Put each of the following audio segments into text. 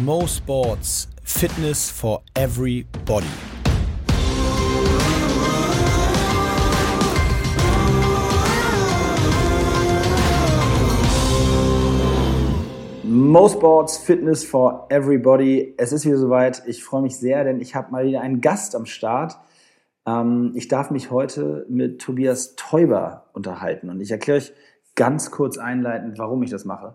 Mo Sports Fitness for Everybody. Mo Sports Fitness for Everybody. Es ist wieder soweit. Ich freue mich sehr, denn ich habe mal wieder einen Gast am Start. Ähm, ich darf mich heute mit Tobias Teuber unterhalten und ich erkläre euch ganz kurz einleitend, warum ich das mache.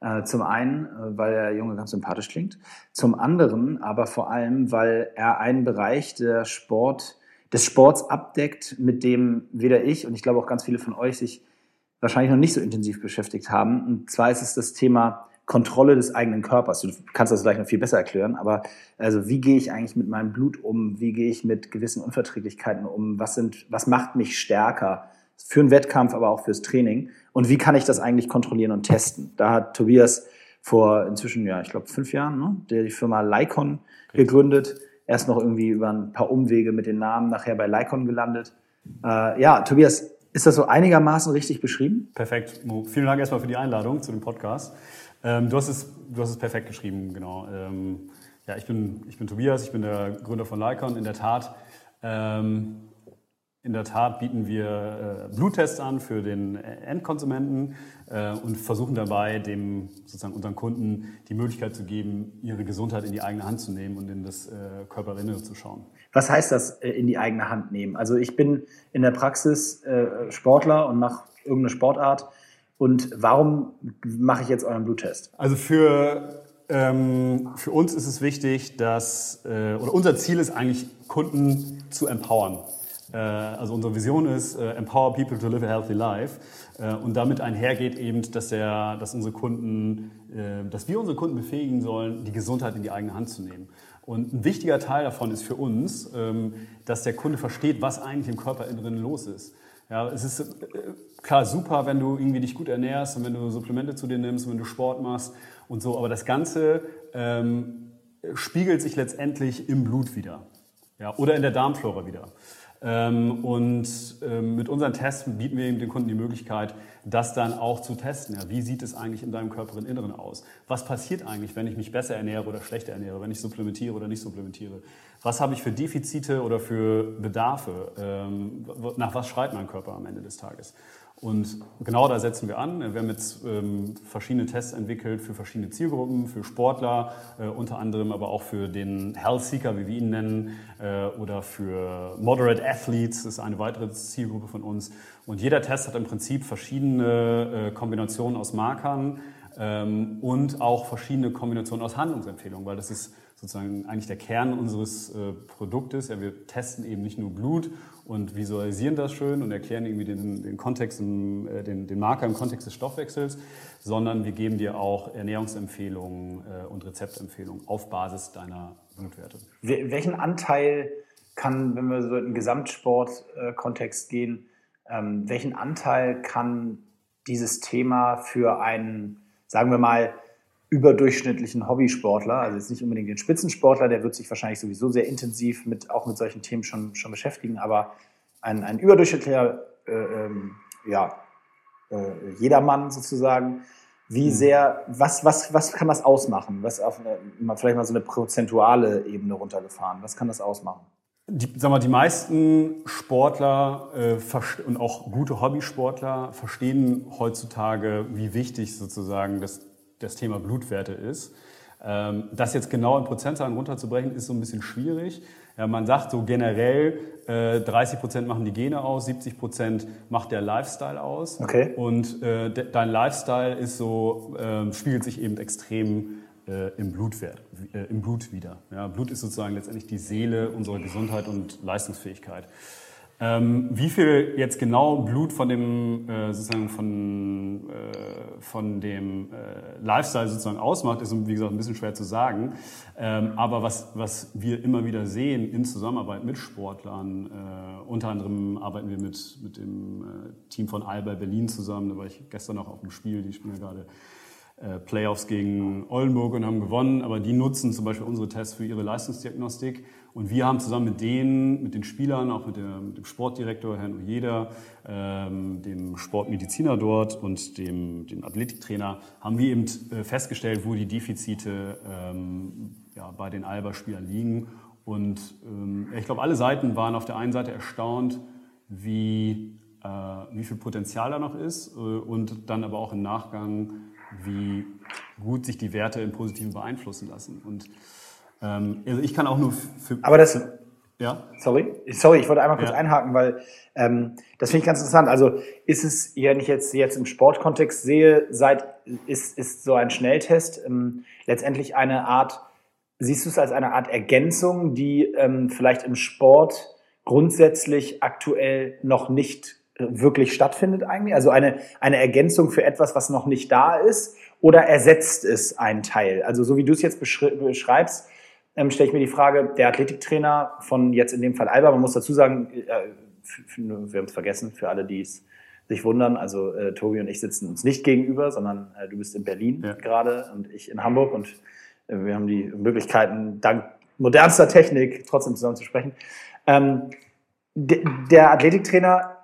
Äh, zum einen, äh, weil der Junge ganz sympathisch klingt. Zum anderen aber vor allem, weil er einen Bereich der Sport, des Sports abdeckt, mit dem weder ich und ich glaube auch ganz viele von euch sich wahrscheinlich noch nicht so intensiv beschäftigt haben. Und zwar ist es das Thema Kontrolle des eigenen Körpers. Du kannst das gleich noch viel besser erklären, aber also wie gehe ich eigentlich mit meinem Blut um? Wie gehe ich mit gewissen Unverträglichkeiten um? Was sind, was macht mich stärker? Für einen Wettkampf, aber auch fürs Training. Und wie kann ich das eigentlich kontrollieren und testen? Da hat Tobias vor inzwischen, ja, ich glaube, fünf Jahren, ne, der die Firma Lycon gegründet. Erst noch irgendwie über ein paar Umwege mit den Namen, nachher bei Lycon gelandet. Äh, ja, Tobias, ist das so einigermaßen richtig beschrieben? Perfekt. Mo. Vielen Dank erstmal für die Einladung zu dem Podcast. Ähm, du, hast es, du hast es perfekt geschrieben, genau. Ähm, ja, ich bin, ich bin Tobias, ich bin der Gründer von Lycon. In der Tat, ähm, in der Tat bieten wir äh, Bluttests an für den Endkonsumenten äh, und versuchen dabei, dem, sozusagen unseren Kunden die Möglichkeit zu geben, ihre Gesundheit in die eigene Hand zu nehmen und in das äh, Körperinnere zu schauen. Was heißt das, in die eigene Hand nehmen? Also ich bin in der Praxis Sportler und mache irgendeine Sportart und warum mache ich jetzt euren Bluttest? Also für, ähm, für uns ist es wichtig, dass, äh, oder unser Ziel ist eigentlich, Kunden zu empowern. Äh, also unsere Vision ist, äh, empower people to live a healthy life. Äh, und damit einhergeht eben, dass, der, dass unsere Kunden, dass wir unsere Kunden befähigen sollen, die Gesundheit in die eigene Hand zu nehmen. Und ein wichtiger Teil davon ist für uns, ähm, dass der Kunde versteht, was eigentlich im Körperinneren los ist. Ja, es ist klar super, wenn du irgendwie dich gut ernährst und wenn du Supplemente zu dir nimmst, wenn du Sport machst und so, aber das Ganze ähm, spiegelt sich letztendlich im Blut wieder ja, oder in der Darmflora wieder. Ähm, und ähm, mit unseren Tests bieten wir eben den Kunden die Möglichkeit, das dann auch zu testen. Ja, wie sieht es eigentlich in deinem Körperinneren aus? Was passiert eigentlich, wenn ich mich besser ernähre oder schlechter ernähre, wenn ich supplementiere oder nicht supplementiere? Was habe ich für Defizite oder für Bedarfe? Ähm, nach was schreit mein Körper am Ende des Tages? Und genau da setzen wir an. Wir haben jetzt ähm, verschiedene Tests entwickelt für verschiedene Zielgruppen, für Sportler, äh, unter anderem aber auch für den Health Seeker, wie wir ihn nennen, äh, oder für Moderate Athletes, das ist eine weitere Zielgruppe von uns. Und jeder Test hat im Prinzip verschiedene äh, Kombinationen aus Markern ähm, und auch verschiedene Kombinationen aus Handlungsempfehlungen, weil das ist sozusagen eigentlich der Kern unseres äh, Produktes. Ja, wir testen eben nicht nur Blut und visualisieren das schön und erklären irgendwie den, den Kontext, im, äh, den, den Marker im Kontext des Stoffwechsels, sondern wir geben dir auch Ernährungsempfehlungen äh, und Rezeptempfehlungen auf Basis deiner Blutwerte. Welchen Anteil kann, wenn wir so in den Gesamtsport-Kontext gehen, ähm, welchen Anteil kann dieses Thema für einen, sagen wir mal, überdurchschnittlichen Hobbysportler, also jetzt nicht unbedingt den Spitzensportler, der wird sich wahrscheinlich sowieso sehr intensiv mit, auch mit solchen Themen schon, schon beschäftigen, aber ein, ein überdurchschnittlicher, äh, ähm, ja, äh, Jedermann sozusagen, wie mhm. sehr, was, was, was kann das ausmachen? Was auf eine, vielleicht mal so eine prozentuale Ebene runtergefahren, was kann das ausmachen? Die, sag mal, die meisten Sportler äh, und auch gute Hobbysportler verstehen heutzutage, wie wichtig sozusagen das das Thema Blutwerte ist. Ähm, das jetzt genau in Prozentzahlen runterzubrechen, ist so ein bisschen schwierig. Ja, man sagt so generell, 30 äh, Prozent machen die Gene aus, 70 Prozent macht der Lifestyle aus. Okay. Und äh, dein Lifestyle ist so, äh, spiegelt sich eben extrem äh, im, Blutwert, äh, im Blut wieder. Ja, Blut ist sozusagen letztendlich die Seele unserer Gesundheit und Leistungsfähigkeit. Ähm, wie viel jetzt genau Blut von dem äh, sozusagen von, äh, von dem äh, Lifestyle sozusagen ausmacht, ist wie gesagt ein bisschen schwer zu sagen. Ähm, aber was, was wir immer wieder sehen in Zusammenarbeit mit Sportlern, äh, unter anderem arbeiten wir mit, mit dem äh, Team von Alba Berlin zusammen, da war ich gestern noch auf dem Spiel, die spielen ja gerade Playoffs gegen Oldenburg und haben gewonnen, aber die nutzen zum Beispiel unsere Tests für ihre Leistungsdiagnostik. Und wir haben zusammen mit denen, mit den Spielern, auch mit, der, mit dem Sportdirektor Herrn Ojeda, ähm, dem Sportmediziner dort und dem, dem Athletiktrainer, haben wir eben äh, festgestellt, wo die Defizite ähm, ja, bei den Alba-Spielern liegen. Und ähm, ich glaube, alle Seiten waren auf der einen Seite erstaunt, wie, äh, wie viel Potenzial da noch ist äh, und dann aber auch im Nachgang, wie gut sich die Werte im Positiven beeinflussen lassen. Und ähm, also ich kann auch nur für. Aber das. Ja. Sorry, sorry, ich wollte einmal kurz ja. einhaken, weil ähm, das finde ich ganz interessant. Also ist es, wenn ich jetzt jetzt im Sportkontext sehe, seit ist ist so ein Schnelltest ähm, letztendlich eine Art. Siehst du es als eine Art Ergänzung, die ähm, vielleicht im Sport grundsätzlich aktuell noch nicht wirklich stattfindet eigentlich? Also eine, eine Ergänzung für etwas, was noch nicht da ist? Oder ersetzt es einen Teil? Also so wie du es jetzt beschreibst, ähm, stelle ich mir die Frage, der Athletiktrainer von jetzt in dem Fall Alba, man muss dazu sagen, äh, wir haben es vergessen, für alle, die es sich wundern, also äh, Tobi und ich sitzen uns nicht gegenüber, sondern äh, du bist in Berlin ja. gerade und ich in Hamburg und äh, wir haben die Möglichkeiten, dank modernster Technik trotzdem zusammen zu sprechen. Ähm, der Athletiktrainer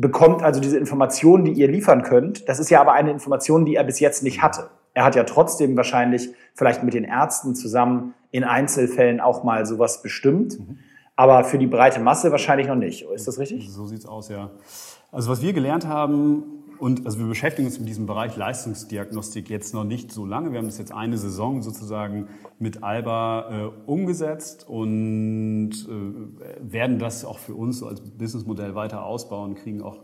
bekommt also diese Informationen, die ihr liefern könnt. Das ist ja aber eine Information, die er bis jetzt nicht hatte. Er hat ja trotzdem wahrscheinlich vielleicht mit den Ärzten zusammen in Einzelfällen auch mal sowas bestimmt. Mhm. Aber für die breite Masse wahrscheinlich noch nicht. Ist das richtig? So sieht's aus, ja. Also was wir gelernt haben, und also wir beschäftigen uns mit diesem Bereich Leistungsdiagnostik jetzt noch nicht so lange. Wir haben das jetzt eine Saison sozusagen mit Alba äh, umgesetzt und äh, werden das auch für uns so als Businessmodell weiter ausbauen, kriegen auch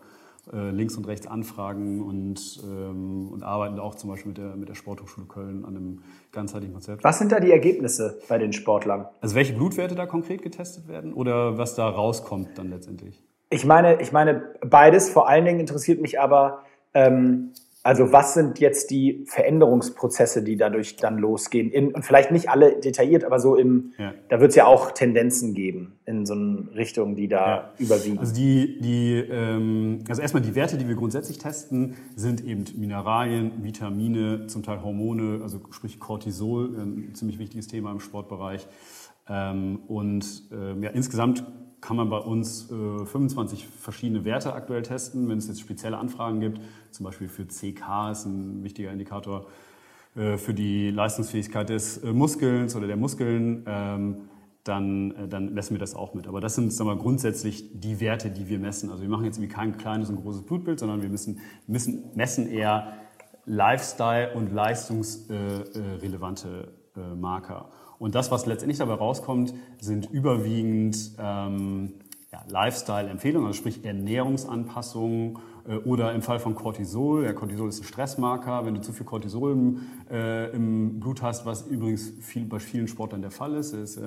äh, links und rechts Anfragen und, ähm, und arbeiten auch zum Beispiel mit der, mit der Sporthochschule Köln an einem ganzheitlichen Konzept. Was sind da die Ergebnisse bei den Sportlern? Also welche Blutwerte da konkret getestet werden oder was da rauskommt dann letztendlich? Ich meine, ich meine beides. Vor allen Dingen interessiert mich aber, ähm, also was sind jetzt die Veränderungsprozesse, die dadurch dann losgehen? In, und vielleicht nicht alle detailliert, aber so im, ja. da wird es ja auch Tendenzen geben in so eine Richtung, die da ja. überwiegen. Also die, die, ähm, also erstmal die Werte, die wir grundsätzlich testen, sind eben Mineralien, Vitamine, zum Teil Hormone, also sprich Cortisol, ein ziemlich wichtiges Thema im Sportbereich. Ähm, und ähm, ja, insgesamt kann man bei uns äh, 25 verschiedene Werte aktuell testen. Wenn es jetzt spezielle Anfragen gibt, zum Beispiel für CK ist ein wichtiger Indikator äh, für die Leistungsfähigkeit des äh, Muskels oder der Muskeln, ähm, dann, äh, dann messen wir das auch mit. Aber das sind sagen wir, grundsätzlich die Werte, die wir messen. Also wir machen jetzt kein kleines und großes Blutbild, sondern wir müssen, müssen messen eher Lifestyle- und leistungsrelevante äh, Marker. Und das, was letztendlich dabei rauskommt, sind überwiegend ähm, ja, Lifestyle-Empfehlungen, also sprich Ernährungsanpassungen äh, oder im Fall von Cortisol. Ja, Cortisol ist ein Stressmarker. Wenn du zu viel Cortisol im, äh, im Blut hast, was übrigens viel, bei vielen Sportlern der Fall ist, ist äh,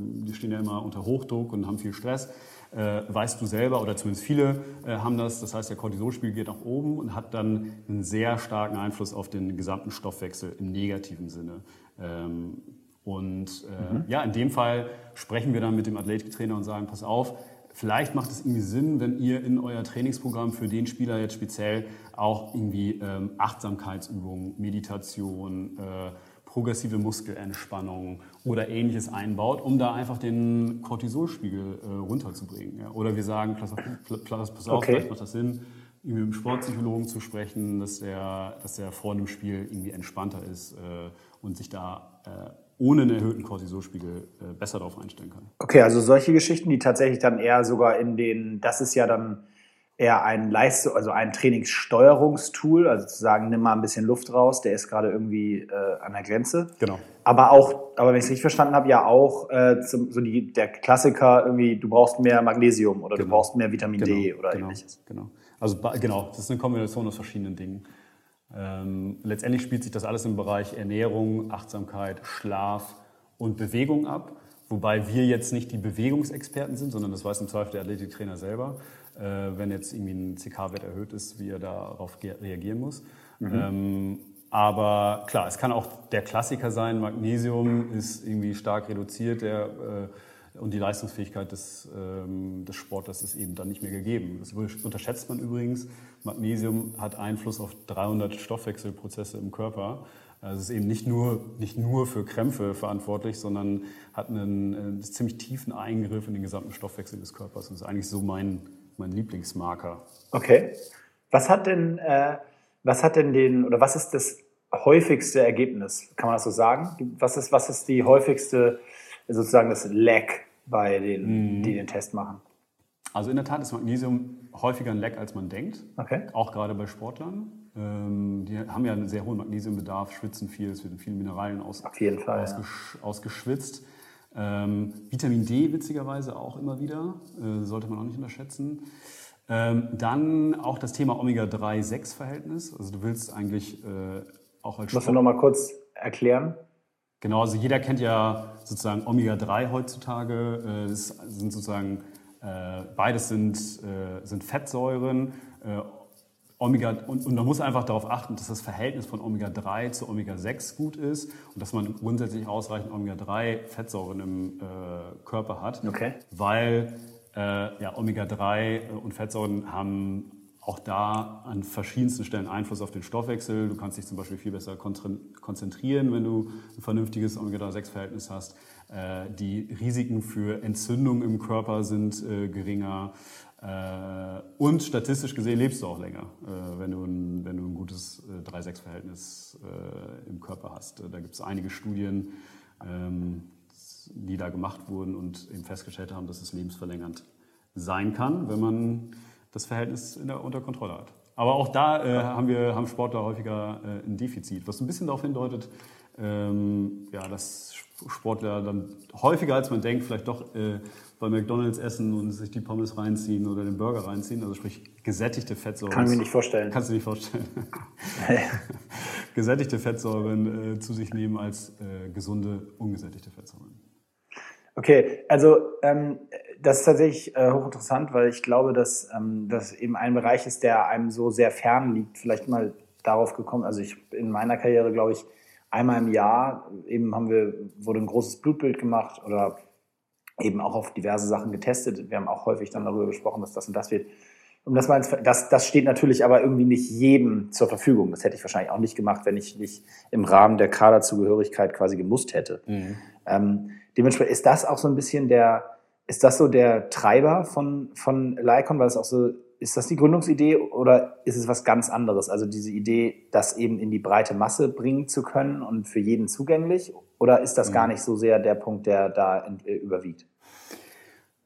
die stehen ja immer unter Hochdruck und haben viel Stress, äh, weißt du selber oder zumindest viele äh, haben das. Das heißt, der Cortisolspiegel geht nach oben und hat dann einen sehr starken Einfluss auf den gesamten Stoffwechsel im negativen Sinne. Ähm, und äh, mhm. ja, in dem Fall sprechen wir dann mit dem Athletiktrainer und sagen, pass auf, vielleicht macht es irgendwie Sinn, wenn ihr in euer Trainingsprogramm für den Spieler jetzt speziell auch irgendwie ähm, Achtsamkeitsübungen, Meditation, äh, progressive Muskelentspannung oder ähnliches einbaut, um da einfach den Cortisolspiegel äh, runterzubringen. Ja? Oder wir sagen, pass auf, pass auf okay. vielleicht macht das Sinn, irgendwie mit dem Sportpsychologen zu sprechen, dass der, dass der vor einem Spiel irgendwie entspannter ist äh, und sich da äh, ohne einen erhöhten Cortisolspiegel äh, besser darauf einstellen kann. Okay, also solche Geschichten, die tatsächlich dann eher sogar in den, das ist ja dann eher ein Leistung, also ein Trainingssteuerungstool, also zu sagen, nimm mal ein bisschen Luft raus, der ist gerade irgendwie äh, an der Grenze. Genau. Aber auch, aber wenn ich es richtig verstanden habe, ja auch äh, zum, so die, der Klassiker irgendwie, du brauchst mehr Magnesium oder genau. du brauchst mehr Vitamin genau. D oder genau. ähnliches. Genau. Also genau, das ist eine Kombination aus verschiedenen Dingen. Ähm, letztendlich spielt sich das alles im Bereich Ernährung, Achtsamkeit, Schlaf und Bewegung ab. Wobei wir jetzt nicht die Bewegungsexperten sind, sondern das weiß im Zweifel der Athletiktrainer selber, äh, wenn jetzt irgendwie ein CK-Wert erhöht ist, wie er darauf reagieren muss. Mhm. Ähm, aber klar, es kann auch der Klassiker sein, Magnesium ist irgendwie stark reduziert der, äh, und die Leistungsfähigkeit des, ähm, des Sportlers ist eben dann nicht mehr gegeben. Das unterschätzt man übrigens Magnesium hat Einfluss auf 300 Stoffwechselprozesse im Körper. Also es ist eben nicht nur, nicht nur für Krämpfe verantwortlich, sondern hat einen, einen ziemlich tiefen Eingriff in den gesamten Stoffwechsel des Körpers. Das ist eigentlich so mein, mein Lieblingsmarker. Okay. Was hat denn, äh, was hat denn den, oder was ist das häufigste Ergebnis? Kann man das so sagen? Was ist, was ist die häufigste, sozusagen das Lag bei denen, mhm. die den Test machen? Also in der Tat ist Magnesium häufiger ein Leck, als man denkt. Okay. Auch gerade bei Sportlern. Ähm, die haben ja einen sehr hohen Magnesiumbedarf, schwitzen viel, es werden viele Mineralien aus, Fall, ausgesch ja. ausgeschwitzt. Ähm, Vitamin D witzigerweise auch immer wieder, äh, sollte man auch nicht unterschätzen. Ähm, dann auch das Thema Omega-3-6-Verhältnis. Also du willst eigentlich äh, auch als Musst du noch mal kurz erklären? Genau, also jeder kennt ja sozusagen Omega-3 heutzutage. Äh, das sind sozusagen äh, beides sind, äh, sind Fettsäuren. Äh, Omega, und, und man muss einfach darauf achten, dass das Verhältnis von Omega-3 zu Omega-6 gut ist und dass man grundsätzlich ausreichend Omega-3-Fettsäuren im äh, Körper hat. Okay. Weil äh, ja, Omega-3 und Fettsäuren haben auch da an verschiedensten Stellen Einfluss auf den Stoffwechsel. Du kannst dich zum Beispiel viel besser konzentrieren, wenn du ein vernünftiges Omega-3-6-Verhältnis hast. Äh, die Risiken für Entzündung im Körper sind äh, geringer. Äh, und statistisch gesehen lebst du auch länger, wenn du ein, wenn du ein gutes 3-6-Verhältnis im Körper hast. Da gibt es einige Studien, ähm, die da gemacht wurden und eben festgestellt haben, dass es lebensverlängernd sein kann, wenn man das Verhältnis der, unter Kontrolle hat. Aber auch da äh, haben wir haben Sportler häufiger äh, ein Defizit, was ein bisschen darauf hindeutet, ähm, ja, dass Sportler dann häufiger als man denkt, vielleicht doch äh, bei McDonalds essen und sich die Pommes reinziehen oder den Burger reinziehen, also sprich gesättigte Fettsäuren. Kann ich mir nicht vorstellen. Kannst du nicht vorstellen. gesättigte Fettsäuren äh, zu sich nehmen als äh, gesunde, ungesättigte Fettsäuren. Okay, also ähm, das ist tatsächlich äh, hochinteressant, weil ich glaube, dass ähm, das eben ein Bereich ist, der einem so sehr fern liegt. Vielleicht mal darauf gekommen. Also ich in meiner Karriere, glaube ich, einmal im Jahr eben haben wir wurde ein großes Blutbild gemacht oder eben auch auf diverse Sachen getestet. Wir haben auch häufig dann darüber gesprochen, dass das und das wird. Um das, mal ins, das, das steht natürlich aber irgendwie nicht jedem zur Verfügung. Das hätte ich wahrscheinlich auch nicht gemacht, wenn ich nicht im Rahmen der Kaderzugehörigkeit quasi gemusst hätte. Mhm. Ähm, dementsprechend ist das auch so ein bisschen der, ist das so der Treiber von, von Lycon? Weil es auch so, ist das die Gründungsidee oder ist es was ganz anderes? Also diese Idee, das eben in die breite Masse bringen zu können und für jeden zugänglich? Oder ist das mhm. gar nicht so sehr der Punkt, der da äh, überwiegt?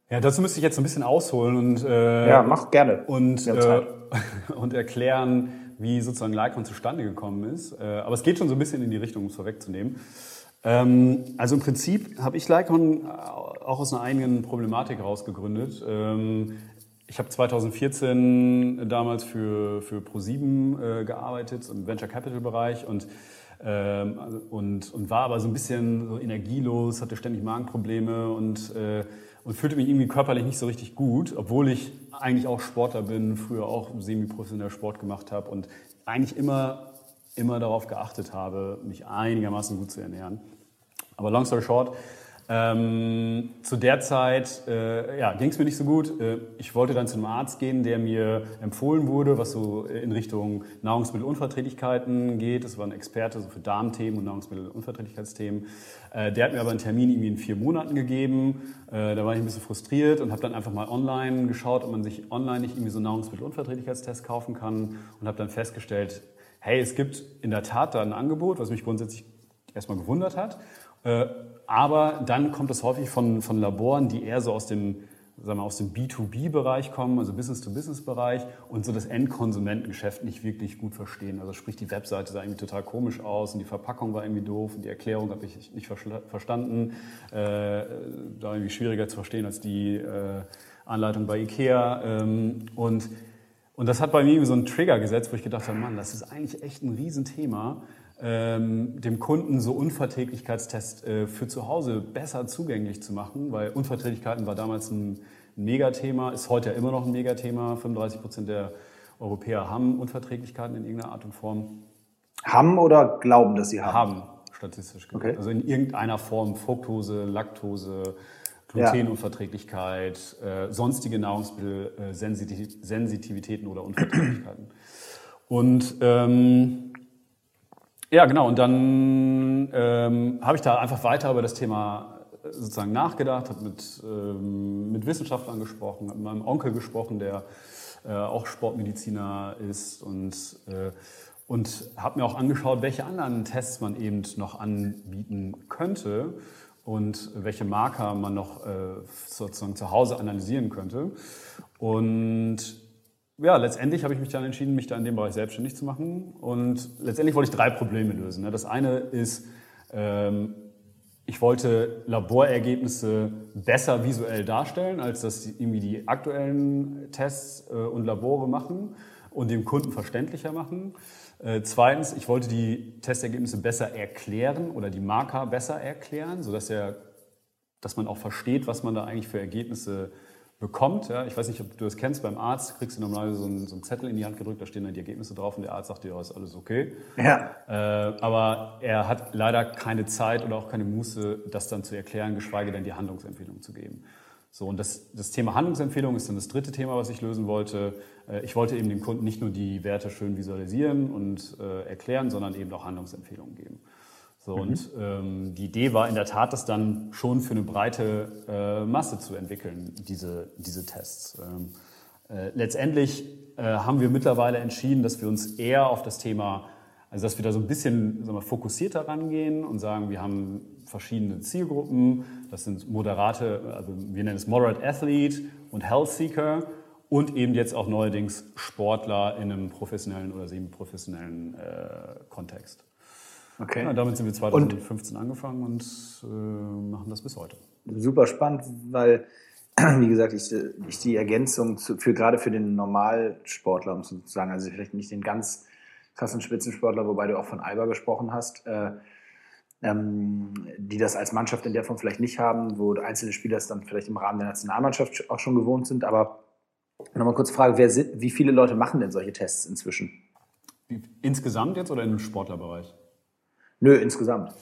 Ja, dazu müsste ich jetzt ein bisschen ausholen und äh, ja, mach gerne und äh, und erklären, wie sozusagen Lycon zustande gekommen ist. Äh, aber es geht schon so ein bisschen in die Richtung, um es vorwegzunehmen. Ähm, also im Prinzip habe ich Lycon auch aus einer eigenen Problematik heraus gegründet. Ähm, ich habe 2014 damals für, für ProSieben äh, gearbeitet im Venture Capital Bereich und, ähm, und, und war aber so ein bisschen so energielos, hatte ständig Magenprobleme und, äh, und fühlte mich irgendwie körperlich nicht so richtig gut, obwohl ich eigentlich auch Sportler bin, früher auch semi-professionell Sport gemacht habe und eigentlich immer, immer darauf geachtet habe, mich einigermaßen gut zu ernähren. Aber long story short, ähm, zu der Zeit äh, ja, ging es mir nicht so gut. Äh, ich wollte dann zu einem Arzt gehen, der mir empfohlen wurde, was so in Richtung Nahrungsmittelunverträglichkeiten geht. Das war ein Experte so für Darmthemen und Nahrungsmittelunverträglichkeitsthemen. Äh, der hat mir aber einen Termin irgendwie in vier Monaten gegeben. Äh, da war ich ein bisschen frustriert und habe dann einfach mal online geschaut, ob man sich online nicht irgendwie so einen Nahrungsmittelunverträglichkeitstest kaufen kann und habe dann festgestellt, hey, es gibt in der Tat da ein Angebot, was mich grundsätzlich erstmal gewundert hat. Aber dann kommt es häufig von, von Laboren, die eher so aus dem, sagen wir, aus dem B2B-Bereich kommen, also Business-to-Business-Bereich und so das Endkonsumentengeschäft nicht wirklich gut verstehen. Also sprich, die Webseite sah irgendwie total komisch aus und die Verpackung war irgendwie doof und die Erklärung habe ich nicht verstanden. Äh, da irgendwie schwieriger zu verstehen als die äh, Anleitung bei Ikea. Ähm, und, und das hat bei mir so einen Trigger gesetzt, wo ich gedacht habe, Mann, das ist eigentlich echt ein Riesenthema ähm, dem Kunden so Unverträglichkeitstests äh, für zu Hause besser zugänglich zu machen, weil Unverträglichkeiten war damals ein, Megathema, ist heute ja immer noch ein Megathema. 35 Prozent der Europäer haben Unverträglichkeiten in irgendeiner Art und Form. Haben oder glauben, dass sie haben? Haben, statistisch gesehen. Okay. Also in irgendeiner Form Fructose, Laktose, Glutenunverträglichkeit, äh, sonstige Nahrungsmittelsensitivitäten oder Unverträglichkeiten. Und ähm, ja, genau. Und dann ähm, habe ich da einfach weiter über das Thema äh, sozusagen nachgedacht, habe mit, ähm, mit Wissenschaftlern gesprochen, mit meinem Onkel gesprochen, der äh, auch Sportmediziner ist und, äh, und habe mir auch angeschaut, welche anderen Tests man eben noch anbieten könnte und welche Marker man noch äh, sozusagen zu Hause analysieren könnte. Und ja, letztendlich habe ich mich dann entschieden, mich da in dem Bereich selbstständig zu machen. Und letztendlich wollte ich drei Probleme lösen. Ne? Das eine ist, ähm, ich wollte Laborergebnisse besser visuell darstellen, als das irgendwie die aktuellen Tests äh, und Labore machen und dem Kunden verständlicher machen. Äh, zweitens, ich wollte die Testergebnisse besser erklären oder die Marker besser erklären, sodass er, dass man auch versteht, was man da eigentlich für Ergebnisse bekommt. Ja, ich weiß nicht, ob du das kennst, beim Arzt kriegst du normalerweise so einen, so einen, Zettel in die Hand gedrückt, da stehen dann die Ergebnisse drauf und der Arzt sagt dir, ja, ist alles okay. Ja. Äh, aber er hat leider keine Zeit oder auch keine Muße, das dann zu erklären, geschweige denn die Handlungsempfehlung zu geben. So, und das, das Thema Handlungsempfehlung ist dann das dritte Thema, was ich lösen wollte. Äh, ich wollte eben dem Kunden nicht nur die Werte schön visualisieren und äh, erklären, sondern eben auch Handlungsempfehlungen geben. So, mhm. Und ähm, die Idee war in der Tat, das dann schon für eine breite äh, Masse zu entwickeln, diese, diese Tests. Ähm, äh, letztendlich äh, haben wir mittlerweile entschieden, dass wir uns eher auf das Thema, also dass wir da so ein bisschen sagen wir, fokussierter rangehen und sagen, wir haben verschiedene Zielgruppen. Das sind moderate, also wir nennen es Moderate Athlete und Health Seeker und eben jetzt auch neuerdings Sportler in einem professionellen oder semi-professionellen äh, Kontext. Okay. Ja, damit sind wir 2015 und angefangen und äh, machen das bis heute. Super spannend, weil, wie gesagt, ich, ich die Ergänzung zu, für gerade für den Normalsportler, um sozusagen, also vielleicht nicht den ganz krassen Spitzensportler, wobei du auch von Alba gesprochen hast, äh, ähm, die das als Mannschaft in der Form vielleicht nicht haben, wo einzelne Spieler es dann vielleicht im Rahmen der Nationalmannschaft auch schon gewohnt sind. Aber nochmal kurz Frage, wer wie viele Leute machen denn solche Tests inzwischen? Insgesamt jetzt oder im Sportlerbereich? Nö, insgesamt.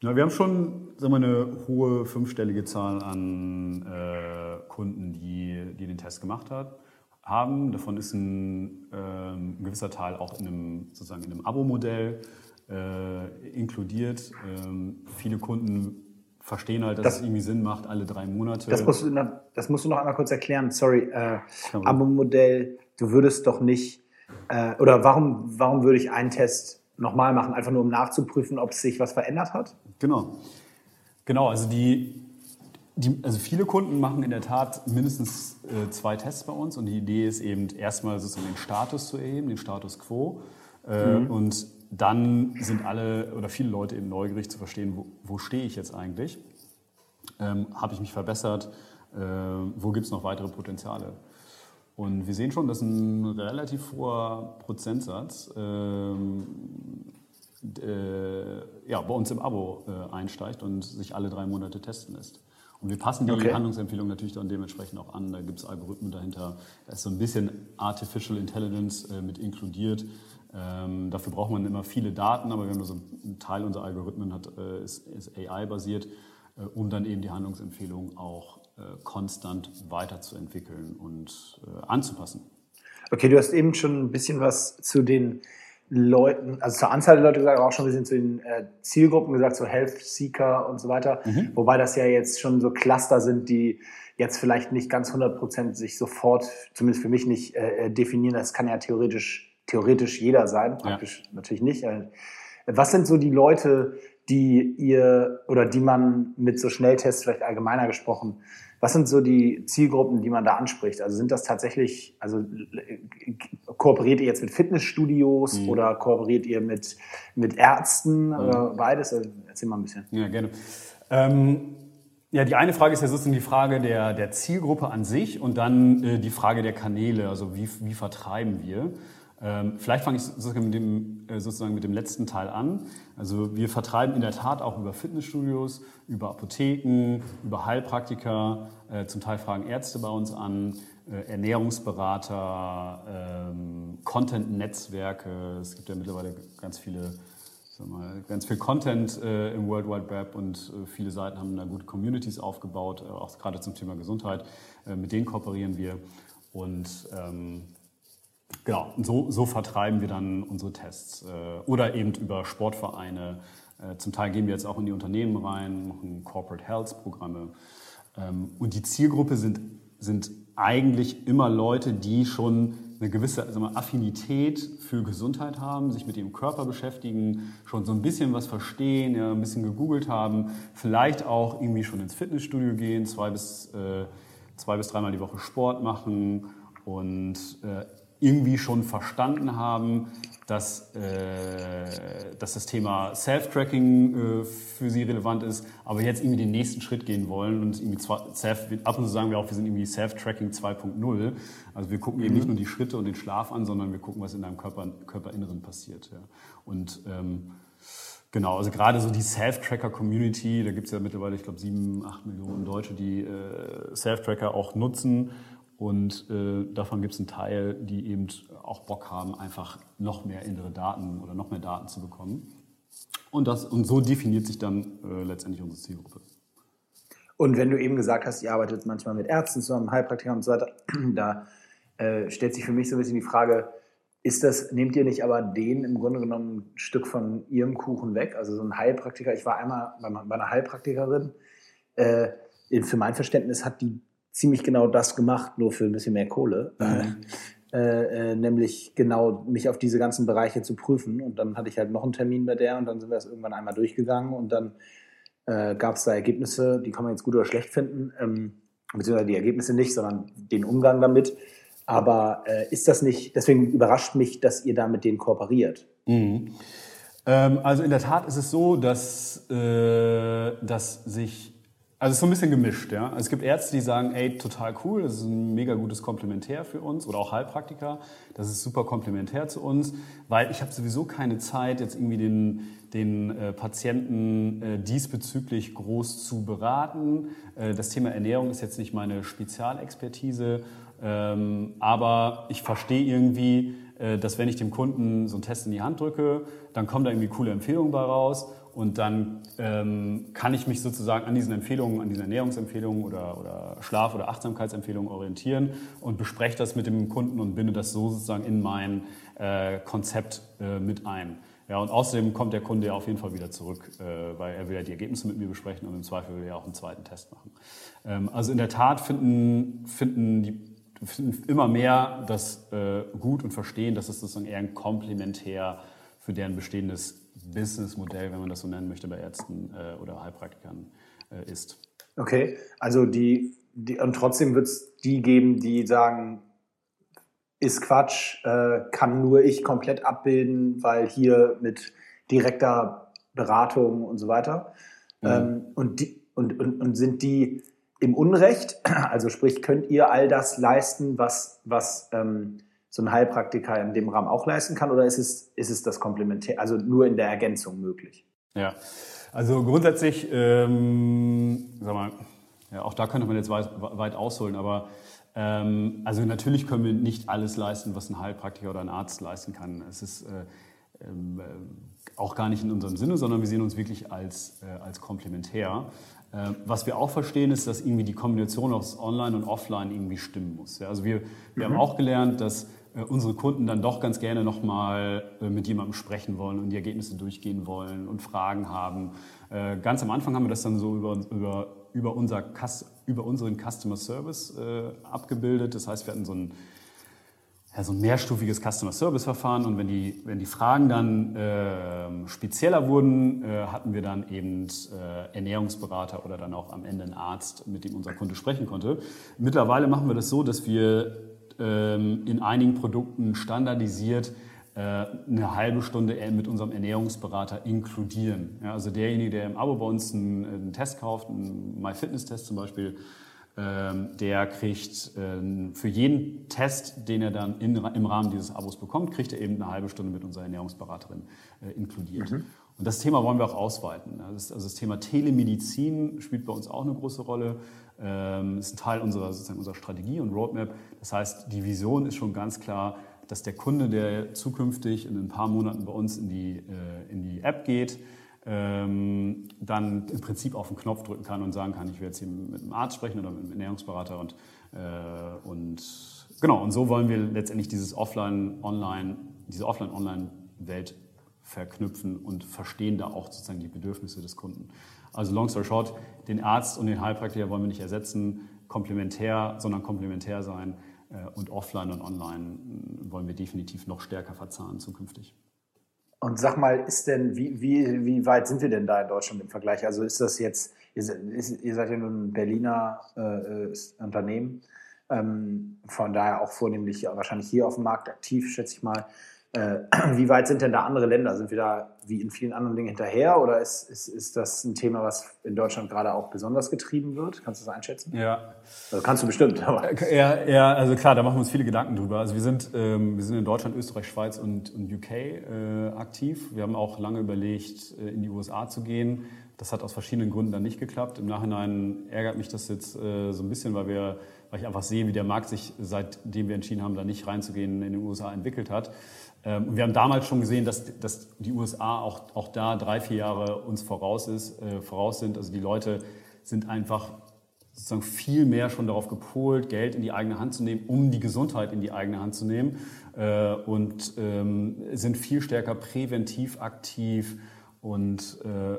Ja, wir haben schon sagen wir, eine hohe fünfstellige Zahl an äh, Kunden, die, die den Test gemacht hat, haben. Davon ist ein, äh, ein gewisser Teil auch in einem, sozusagen in einem Abo-Modell äh, inkludiert. Ähm, viele Kunden verstehen halt, dass das, es irgendwie Sinn macht, alle drei Monate. Das musst du, noch, das musst du noch einmal kurz erklären. Sorry, äh, Abo-Modell, du würdest doch nicht, äh, oder warum, warum würde ich einen Test nochmal machen, einfach nur um nachzuprüfen, ob sich was verändert hat? Genau. Genau, also die, die, also viele Kunden machen in der Tat mindestens äh, zwei Tests bei uns und die Idee ist eben erstmal sozusagen den Status zu erheben, den Status quo. Äh, mhm. Und dann sind alle oder viele Leute eben neugierig zu verstehen, wo, wo stehe ich jetzt eigentlich? Ähm, Habe ich mich verbessert? Äh, wo gibt es noch weitere Potenziale? Und wir sehen schon, dass ein relativ hoher Prozentsatz ähm, äh, ja, bei uns im Abo äh, einsteigt und sich alle drei Monate testen lässt. Und wir passen die okay. Handlungsempfehlung natürlich dann dementsprechend auch an. Da gibt es Algorithmen dahinter. Da ist so ein bisschen Artificial Intelligence äh, mit inkludiert. Ähm, dafür braucht man immer viele Daten, aber wir haben so einen Teil unserer Algorithmen hat, äh, ist, ist AI-basiert, um dann eben die Handlungsempfehlung auch äh, konstant weiterzuentwickeln und äh, anzupassen. Okay, du hast eben schon ein bisschen was zu den Leuten, also zur Anzahl der Leute gesagt, aber auch schon ein bisschen zu den äh, Zielgruppen gesagt, so Health Seeker und so weiter. Mhm. Wobei das ja jetzt schon so Cluster sind, die jetzt vielleicht nicht ganz 100 Prozent sich sofort, zumindest für mich nicht, äh, definieren. Das kann ja theoretisch, theoretisch jeder sein, praktisch ja. natürlich nicht. Was sind so die Leute, die ihr oder die man mit so Schnelltests vielleicht allgemeiner gesprochen was sind so die Zielgruppen, die man da anspricht? Also sind das tatsächlich, also kooperiert ihr jetzt mit Fitnessstudios mhm. oder kooperiert ihr mit, mit Ärzten mhm. oder beides? Also erzähl mal ein bisschen. Ja, gerne. Ähm, ja, die eine Frage ist ja sozusagen die Frage der, der Zielgruppe an sich und dann äh, die Frage der Kanäle, also wie, wie vertreiben wir. Ähm, vielleicht fange ich sozusagen mit, dem, äh, sozusagen mit dem letzten Teil an. Also wir vertreiben in der Tat auch über Fitnessstudios, über Apotheken, über Heilpraktiker, äh, zum Teil fragen Ärzte bei uns an, äh, Ernährungsberater, ähm, Content-Netzwerke. Es gibt ja mittlerweile ganz viele mal, ganz viel Content äh, im World Wide Web und äh, viele Seiten haben da gute Communities aufgebaut, äh, auch gerade zum Thema Gesundheit. Äh, mit denen kooperieren wir und ähm, genau, so, so, vertreiben wir dann unsere Tests äh, oder eben über Sportvereine. Äh, zum Teil gehen wir jetzt auch in die Unternehmen rein, machen Corporate Health Programme ähm, und die Zielgruppe sind, sind eigentlich immer Leute, die schon eine gewisse also mal, Affinität für Gesundheit haben, sich mit ihrem Körper beschäftigen, schon so ein bisschen was verstehen, ja, ein bisschen gegoogelt haben, vielleicht auch irgendwie schon ins Fitnessstudio gehen, zwei bis, äh, zwei bis dreimal die Woche Sport machen und äh, irgendwie schon verstanden haben, dass, äh, dass das Thema Self-Tracking äh, für sie relevant ist, aber jetzt irgendwie den nächsten Schritt gehen wollen und irgendwie zwar, Self, ab und zu sagen wir auch, wir sind irgendwie Self-Tracking 2.0. Also wir gucken mhm. eben nicht nur die Schritte und den Schlaf an, sondern wir gucken, was in deinem Körper, Körperinneren passiert. Ja. Und ähm, Genau, also gerade so die Self-Tracker-Community, da gibt es ja mittlerweile, ich glaube, sieben, acht Millionen Deutsche, die äh, Self-Tracker auch nutzen und äh, davon gibt es einen Teil, die eben auch Bock haben, einfach noch mehr innere Daten oder noch mehr Daten zu bekommen. Und, das, und so definiert sich dann äh, letztendlich unsere Zielgruppe. Und wenn du eben gesagt hast, ihr arbeitet manchmal mit Ärzten zusammen, Heilpraktikern und so weiter, da äh, stellt sich für mich so ein bisschen die Frage, ist das, nehmt ihr nicht aber den im Grunde genommen ein Stück von ihrem Kuchen weg? Also so ein Heilpraktiker, ich war einmal bei, bei einer Heilpraktikerin, äh, für mein Verständnis hat die ziemlich genau das gemacht, nur für ein bisschen mehr Kohle. Mhm. Äh, äh, nämlich genau mich auf diese ganzen Bereiche zu prüfen. Und dann hatte ich halt noch einen Termin bei der und dann sind wir das irgendwann einmal durchgegangen und dann äh, gab es da Ergebnisse, die kann man jetzt gut oder schlecht finden, ähm, beziehungsweise die Ergebnisse nicht, sondern den Umgang damit. Aber äh, ist das nicht, deswegen überrascht mich, dass ihr da mit denen kooperiert. Mhm. Ähm, also in der Tat ist es so, dass, äh, dass sich also es ist so ein bisschen gemischt, ja. Also es gibt Ärzte, die sagen, ey, total cool, das ist ein mega gutes Komplementär für uns oder auch Heilpraktiker, das ist super komplementär zu uns, weil ich habe sowieso keine Zeit, jetzt irgendwie den, den äh, Patienten äh, diesbezüglich groß zu beraten. Äh, das Thema Ernährung ist jetzt nicht meine Spezialexpertise, ähm, aber ich verstehe irgendwie, äh, dass wenn ich dem Kunden so einen Test in die Hand drücke, dann kommen da irgendwie coole Empfehlungen bei raus und dann ähm, kann ich mich sozusagen an diesen Empfehlungen, an diesen Ernährungsempfehlungen oder, oder Schlaf- oder Achtsamkeitsempfehlungen orientieren und bespreche das mit dem Kunden und binde das so sozusagen in mein äh, Konzept äh, mit ein. Ja, und außerdem kommt der Kunde ja auf jeden Fall wieder zurück, äh, weil er will ja die Ergebnisse mit mir besprechen und im Zweifel will er auch einen zweiten Test machen. Ähm, also in der Tat finden, finden die finden immer mehr das äh, gut und verstehen, dass es sozusagen eher ein Komplementär für deren bestehendes Businessmodell, wenn man das so nennen möchte, bei Ärzten äh, oder Heilpraktikern äh, ist. Okay, also die, die und trotzdem wird es die geben, die sagen, ist Quatsch, äh, kann nur ich komplett abbilden, weil hier mit direkter Beratung und so weiter. Mhm. Ähm, und, die, und, und, und sind die im Unrecht? Also sprich, könnt ihr all das leisten, was, was ähm, so ein Heilpraktiker in dem Rahmen auch leisten kann oder ist es, ist es das Komplementär, also nur in der Ergänzung möglich? Ja, also grundsätzlich, ähm, sag mal, ja, auch da könnte man jetzt weit, weit ausholen, aber ähm, also natürlich können wir nicht alles leisten, was ein Heilpraktiker oder ein Arzt leisten kann. Es ist äh, ähm, äh, auch gar nicht in unserem Sinne, sondern wir sehen uns wirklich als, äh, als komplementär. Äh, was wir auch verstehen, ist, dass irgendwie die Kombination aus Online und Offline irgendwie stimmen muss. Ja, also wir, wir mhm. haben auch gelernt, dass unsere Kunden dann doch ganz gerne nochmal äh, mit jemandem sprechen wollen und die Ergebnisse durchgehen wollen und Fragen haben. Äh, ganz am Anfang haben wir das dann so über, über, über, unser, über unseren Customer Service abgebildet. Das heißt, wir hatten so ein, ja, so ein mehrstufiges Customer Service Verfahren und wenn die, wenn die Fragen dann äh, spezieller wurden, äh, hatten wir dann eben äh, Ernährungsberater oder dann auch am Ende einen Arzt, mit dem unser Kunde sprechen konnte. Mittlerweile machen wir das so, dass wir ähm, in einigen Produkten standardisiert äh, eine halbe Stunde mit unserem Ernährungsberater inkludieren. Ja, also derjenige, der im Abo bei uns einen, einen Test kauft, einen MyFitness-Test zum Beispiel, ähm, der kriegt äh, für jeden Test, den er dann in, im Rahmen dieses Abos bekommt, kriegt er eben eine halbe Stunde mit unserer Ernährungsberaterin äh, inkludiert. Mhm. Und das Thema wollen wir auch ausweiten. Also das Thema Telemedizin spielt bei uns auch eine große Rolle. Ähm, ist ein Teil unserer, sozusagen unserer Strategie und Roadmap. Das heißt, die Vision ist schon ganz klar, dass der Kunde, der zukünftig in ein paar Monaten bei uns in die, äh, in die App geht, ähm, dann im Prinzip auf den Knopf drücken kann und sagen kann, ich will jetzt hier mit einem Arzt sprechen oder mit einem Ernährungsberater und, äh, und genau, und so wollen wir letztendlich dieses Offline-Online, diese Offline-Online-Welt verknüpfen und verstehen da auch sozusagen die Bedürfnisse des Kunden. Also long story short, den Arzt und den Heilpraktiker wollen wir nicht ersetzen, komplementär, sondern komplementär sein äh, und offline und online wollen wir definitiv noch stärker verzahnen zukünftig. Und sag mal, ist denn, wie, wie, wie weit sind wir denn da in Deutschland im Vergleich? Also ist das jetzt, ihr, ihr seid ja nun ein Berliner äh, Unternehmen, ähm, von daher auch vornehmlich wahrscheinlich hier auf dem Markt aktiv, schätze ich mal. Äh, wie weit sind denn da andere Länder? Sind wir da wie in vielen anderen Dingen hinterher oder ist, ist, ist das ein Thema, was in Deutschland gerade auch besonders getrieben wird? Kannst du das einschätzen? Ja. Also kannst du bestimmt. Aber. Äh, ja, ja, also klar, da machen wir uns viele Gedanken drüber. Also wir sind, ähm, wir sind in Deutschland, Österreich, Schweiz und, und UK äh, aktiv. Wir haben auch lange überlegt, äh, in die USA zu gehen. Das hat aus verschiedenen Gründen dann nicht geklappt. Im Nachhinein ärgert mich das jetzt äh, so ein bisschen, weil wir weil ich einfach sehe, wie der Markt sich, seitdem wir entschieden haben, da nicht reinzugehen, in den USA entwickelt hat. Ähm, und wir haben damals schon gesehen, dass, dass die USA auch, auch da drei, vier Jahre uns voraus, ist, äh, voraus sind. Also die Leute sind einfach sozusagen viel mehr schon darauf gepolt, Geld in die eigene Hand zu nehmen, um die Gesundheit in die eigene Hand zu nehmen äh, und ähm, sind viel stärker präventiv aktiv und, äh,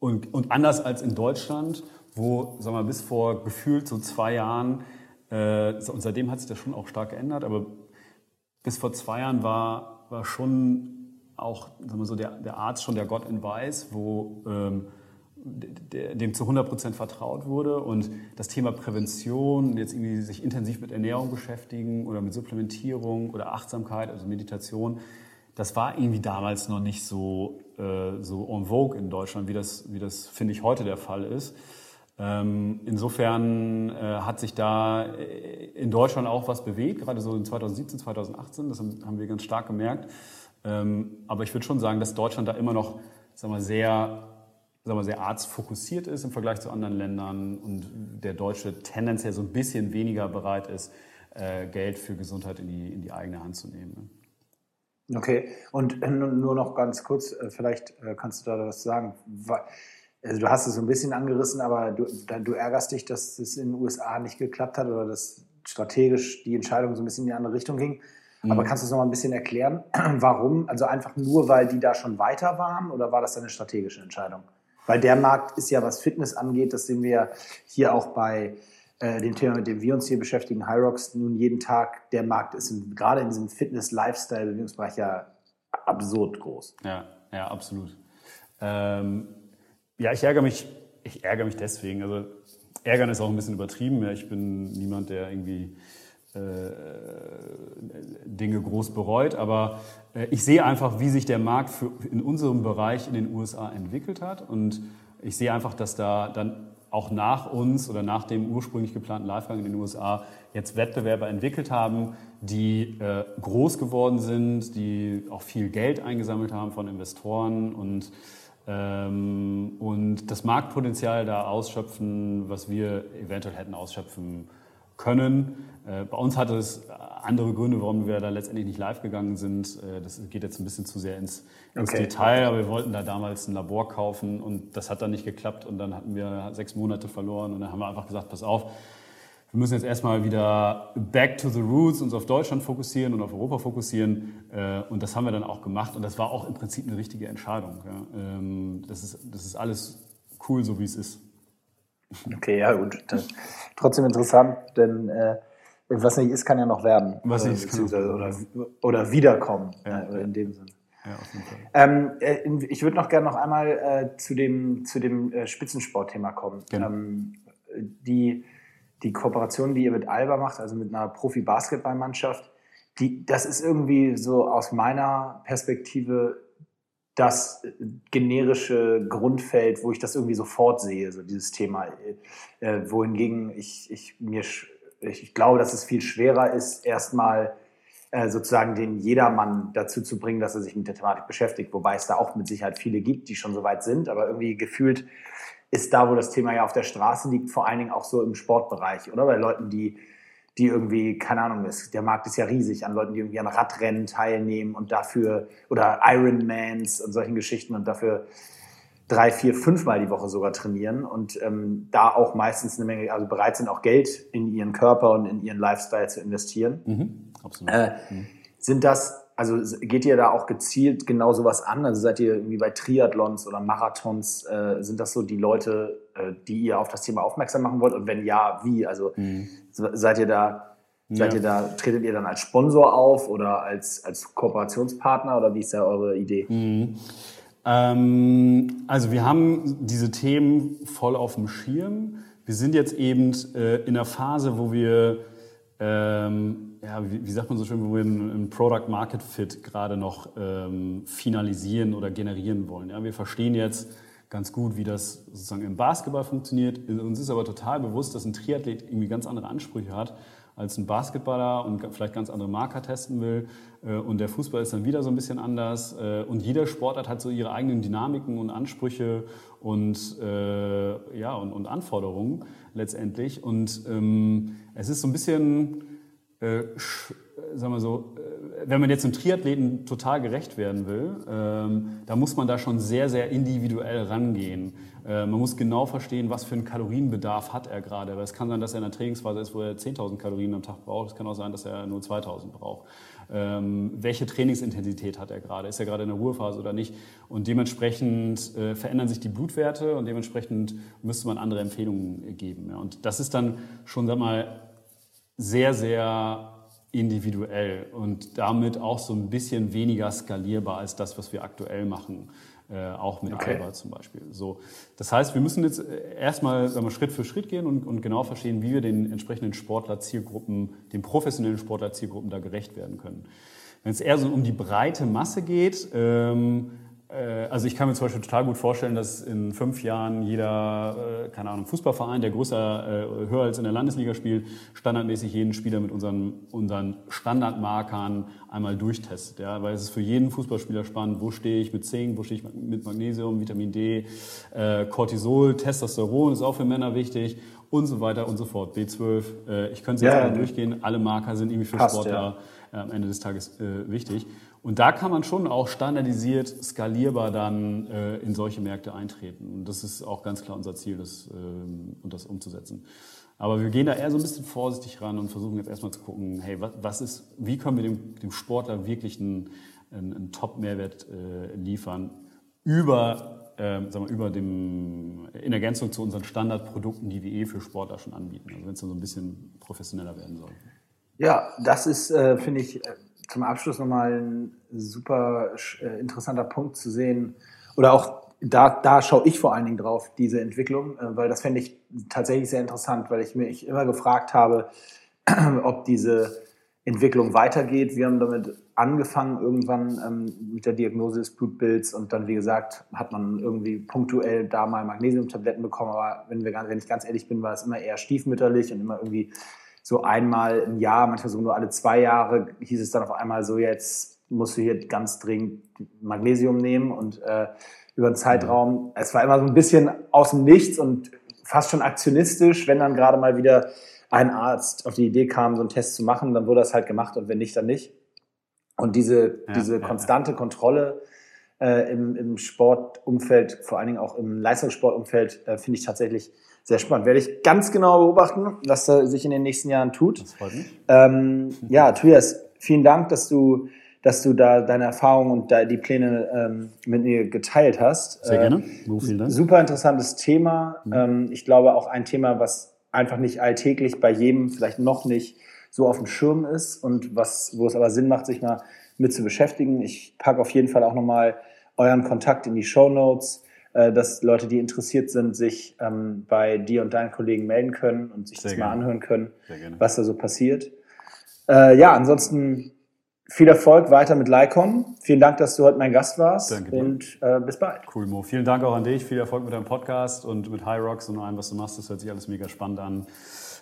und, und anders als in Deutschland, wo sagen wir, bis vor gefühlt so zwei Jahren, äh, und seitdem hat sich das schon auch stark geändert, aber bis vor zwei Jahren war, war schon auch sagen wir so, der, der Arzt schon der Gott in Weiß, wo ähm, dem zu 100 Prozent vertraut wurde und das Thema Prävention, jetzt irgendwie sich intensiv mit Ernährung beschäftigen oder mit Supplementierung oder Achtsamkeit, also Meditation, das war irgendwie damals noch nicht so, äh, so en vogue in Deutschland, wie das, wie das finde ich, heute der Fall ist. Ähm, insofern äh, hat sich da äh, in Deutschland auch was bewegt, gerade so in 2017, 2018, das haben wir ganz stark gemerkt. Ähm, aber ich würde schon sagen, dass Deutschland da immer noch sagen wir, sehr, sagen wir, sehr arztfokussiert ist im Vergleich zu anderen Ländern und der Deutsche tendenziell so ein bisschen weniger bereit ist, äh, Geld für Gesundheit in die, in die eigene Hand zu nehmen. Okay, und nur noch ganz kurz, vielleicht kannst du da was sagen also du hast es so ein bisschen angerissen, aber du, du ärgerst dich, dass es in den USA nicht geklappt hat oder dass strategisch die Entscheidung so ein bisschen in die andere Richtung ging. Mhm. Aber kannst du es noch mal ein bisschen erklären, warum? Also einfach nur, weil die da schon weiter waren oder war das eine strategische Entscheidung? Weil der Markt ist ja, was Fitness angeht, das sehen wir hier auch bei äh, dem Thema, mit dem wir uns hier beschäftigen, Hyrox, nun jeden Tag, der Markt ist in, gerade in diesem Fitness-Lifestyle-Bewegungsbereich ja absurd groß. Ja, ja, absolut. Ähm, ja, ich ärgere mich, ich ärgere mich deswegen. Also ärgern ist auch ein bisschen übertrieben. Ja, ich bin niemand, der irgendwie äh, Dinge groß bereut, aber äh, ich sehe einfach, wie sich der Markt für, in unserem Bereich in den USA entwickelt hat und ich sehe einfach, dass da dann auch nach uns oder nach dem ursprünglich geplanten Livegang in den USA jetzt Wettbewerber entwickelt haben, die äh, groß geworden sind, die auch viel Geld eingesammelt haben von Investoren und ähm, und das Marktpotenzial da ausschöpfen, was wir eventuell hätten ausschöpfen können. Äh, bei uns hatte es andere Gründe, warum wir da letztendlich nicht live gegangen sind. Äh, das geht jetzt ein bisschen zu sehr ins, ins okay. Detail, aber wir wollten da damals ein Labor kaufen und das hat dann nicht geklappt und dann hatten wir sechs Monate verloren und dann haben wir einfach gesagt, pass auf, wir müssen jetzt erstmal wieder back to the roots, uns auf Deutschland fokussieren und auf Europa fokussieren. Äh, und das haben wir dann auch gemacht. Und das war auch im Prinzip eine richtige Entscheidung. Ähm, das ist, das ist alles cool, so wie es ist. Okay, ja gut. trotzdem interessant, denn äh, was nicht ist, kann ja noch werden. Was nicht ist, kann oder, oder wiederkommen, ja, äh, in dem Sinne. Ja, auf jeden Fall. Ähm, äh, ich würde noch gerne noch einmal äh, zu dem, zu dem äh, Spitzensportthema kommen. Genau. Ähm, die die Kooperation, die ihr mit Alba macht, also mit einer Profi-Basketballmannschaft, die, das ist irgendwie so aus meiner Perspektive das generische Grundfeld, wo ich das irgendwie sofort sehe, so dieses Thema. Äh, wohingegen ich, ich mir, ich glaube, dass es viel schwerer ist, erstmal äh, sozusagen den Jedermann dazu zu bringen, dass er sich mit der Thematik beschäftigt, wobei es da auch mit Sicherheit viele gibt, die schon so weit sind, aber irgendwie gefühlt ist da, wo das Thema ja auf der Straße liegt, vor allen Dingen auch so im Sportbereich, oder? Bei Leuten, die, die irgendwie, keine Ahnung, ist, der Markt ist ja riesig an Leuten, die irgendwie an Radrennen teilnehmen und dafür, oder Ironmans und solchen Geschichten und dafür drei, vier, fünfmal die Woche sogar trainieren und ähm, da auch meistens eine Menge, also bereit sind, auch Geld in ihren Körper und in ihren Lifestyle zu investieren. Mhm, absolut. Äh, mhm. Sind das, also geht ihr da auch gezielt genau sowas an? Also seid ihr irgendwie bei Triathlons oder Marathons, äh, sind das so die Leute, äh, die ihr auf das Thema aufmerksam machen wollt? Und wenn ja, wie? Also mhm. seid ihr da, seid ja. ihr da, tretet ihr dann als Sponsor auf oder als, als Kooperationspartner oder wie ist da eure Idee? Mhm. Ähm, also wir haben diese Themen voll auf dem Schirm. Wir sind jetzt eben äh, in einer Phase, wo wir, ähm, ja, wie, wie, sagt man so schön, wo wir ein, Product Market Fit gerade noch ähm, finalisieren oder generieren wollen. Ja, wir verstehen jetzt ganz gut, wie das sozusagen im Basketball funktioniert. Uns ist aber total bewusst, dass ein Triathlet irgendwie ganz andere Ansprüche hat als ein Basketballer und vielleicht ganz andere Marker testen will. Äh, und der Fußball ist dann wieder so ein bisschen anders. Äh, und jeder Sportart hat so ihre eigenen Dynamiken und Ansprüche und, äh, ja, und, und Anforderungen letztendlich. Und ähm, es ist so ein bisschen, äh, sagen wir so, wenn man jetzt einem Triathleten total gerecht werden will, ähm, da muss man da schon sehr, sehr individuell rangehen. Äh, man muss genau verstehen, was für einen Kalorienbedarf hat er gerade. Weil es kann sein, dass er in einer Trainingsphase ist, wo er 10.000 Kalorien am Tag braucht. Es kann auch sein, dass er nur 2.000 braucht. Ähm, welche Trainingsintensität hat er gerade? Ist er gerade in der Ruhephase oder nicht? Und dementsprechend äh, verändern sich die Blutwerte und dementsprechend müsste man andere Empfehlungen geben. Ja. Und das ist dann schon, sag mal, sehr, sehr individuell und damit auch so ein bisschen weniger skalierbar als das, was wir aktuell machen. Äh, auch mit okay. Alba zum Beispiel. So, das heißt, wir müssen jetzt äh, erstmal sagen wir, Schritt für Schritt gehen und, und genau verstehen, wie wir den entsprechenden Sportler-Zielgruppen, den professionellen Sportler-Zielgruppen da gerecht werden können. Wenn es eher so um die breite Masse geht, ähm, äh, also ich kann mir zum Beispiel total gut vorstellen, dass in fünf Jahren jeder, äh, keine Ahnung, Fußballverein, der größer, äh, höher als in der Landesliga spielt, standardmäßig jeden Spieler mit unseren, unseren Standardmarkern einmal durchtestet. Ja? Weil es ist für jeden Fußballspieler spannend, wo stehe ich mit Zink, wo stehe ich mit Magnesium, Vitamin D, Cortisol, Testosteron ist auch für Männer wichtig und so weiter und so fort. B12, ich könnte es jetzt ja, mal durchgehen, alle Marker sind irgendwie für Passt, Sportler ja. am Ende des Tages wichtig. Und da kann man schon auch standardisiert, skalierbar dann äh, in solche Märkte eintreten. Und das ist auch ganz klar unser Ziel, das, ähm, und das umzusetzen. Aber wir gehen da eher so ein bisschen vorsichtig ran und versuchen jetzt erstmal zu gucken, hey, was, was ist, wie können wir dem, dem Sportler wirklich einen, einen, einen Top-Mehrwert äh, liefern über, äh, sagen wir, über dem, in Ergänzung zu unseren Standardprodukten, die wir eh für Sportler schon anbieten. Also wenn es dann so ein bisschen professioneller werden soll. Ja, das ist, äh, finde ich, äh, zum Abschluss nochmal ein super äh, interessanter Punkt zu sehen. Oder auch da, da schaue ich vor allen Dingen drauf, diese Entwicklung, äh, weil das fände ich tatsächlich sehr interessant, weil ich mich immer gefragt habe, ob diese Entwicklung weitergeht. Wir haben damit angefangen irgendwann ähm, mit der Diagnose des Blutbilds und dann, wie gesagt, hat man irgendwie punktuell da mal Magnesiumtabletten bekommen, aber wenn, wir, wenn ich ganz ehrlich bin, war es immer eher stiefmütterlich und immer irgendwie so einmal im Jahr, manchmal so nur alle zwei Jahre, hieß es dann auf einmal so, jetzt musst du hier ganz dringend Magnesium nehmen und äh, über einen Zeitraum. Es war immer so ein bisschen aus dem Nichts und fast schon aktionistisch, wenn dann gerade mal wieder ein Arzt auf die Idee kam, so einen Test zu machen, dann wurde das halt gemacht und wenn nicht, dann nicht. Und diese, ja, diese konstante ja. Kontrolle äh, im, im Sportumfeld, vor allen Dingen auch im Leistungssportumfeld, äh, finde ich tatsächlich sehr spannend. Werde ich ganz genau beobachten, was da sich in den nächsten Jahren tut. Das freut mich. Ähm, ja, Tobias, vielen Dank, dass du, dass du da deine Erfahrungen und da die Pläne ähm, mit mir geteilt hast. Sehr gerne. Äh, vielen Dank. Super interessantes Thema. Mhm. Ähm, ich glaube auch ein Thema, was einfach nicht alltäglich bei jedem vielleicht noch nicht so auf dem Schirm ist und was, wo es aber Sinn macht, sich mal mit zu beschäftigen. Ich packe auf jeden Fall auch nochmal euren Kontakt in die Show Notes. Äh, dass Leute, die interessiert sind, sich ähm, bei dir und deinen Kollegen melden können und sich Sehr das gerne. mal anhören können, was da so passiert. Äh, ja, ansonsten viel Erfolg weiter mit Lycon. Vielen Dank, dass du heute mein Gast warst Danke, und äh, bis bald. Cool, Mo. Vielen Dank auch an dich. Viel Erfolg mit deinem Podcast und mit High Rocks und allem, was du machst. Das hört sich alles mega spannend an.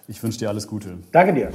Ich wünsche dir alles Gute. Danke dir.